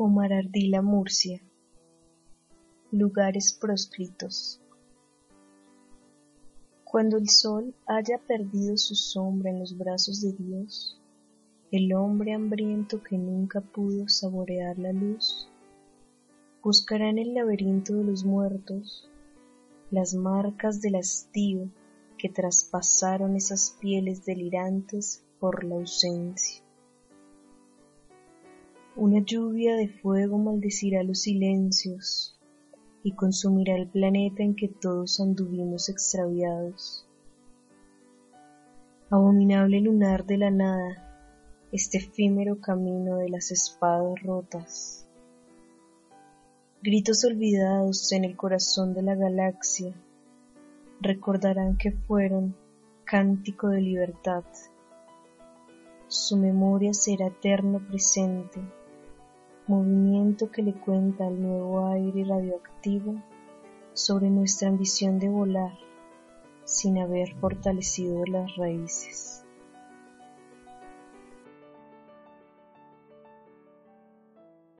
Omar Ardila Murcia Lugares proscritos Cuando el sol haya perdido su sombra en los brazos de Dios, el hombre hambriento que nunca pudo saborear la luz, buscará en el laberinto de los muertos las marcas del hastío que traspasaron esas pieles delirantes por la ausencia. Una lluvia de fuego maldecirá los silencios y consumirá el planeta en que todos anduvimos extraviados. Abominable lunar de la nada, este efímero camino de las espadas rotas. Gritos olvidados en el corazón de la galaxia recordarán que fueron cántico de libertad. Su memoria será eterno presente movimiento que le cuenta al nuevo aire radioactivo sobre nuestra ambición de volar sin haber fortalecido las raíces.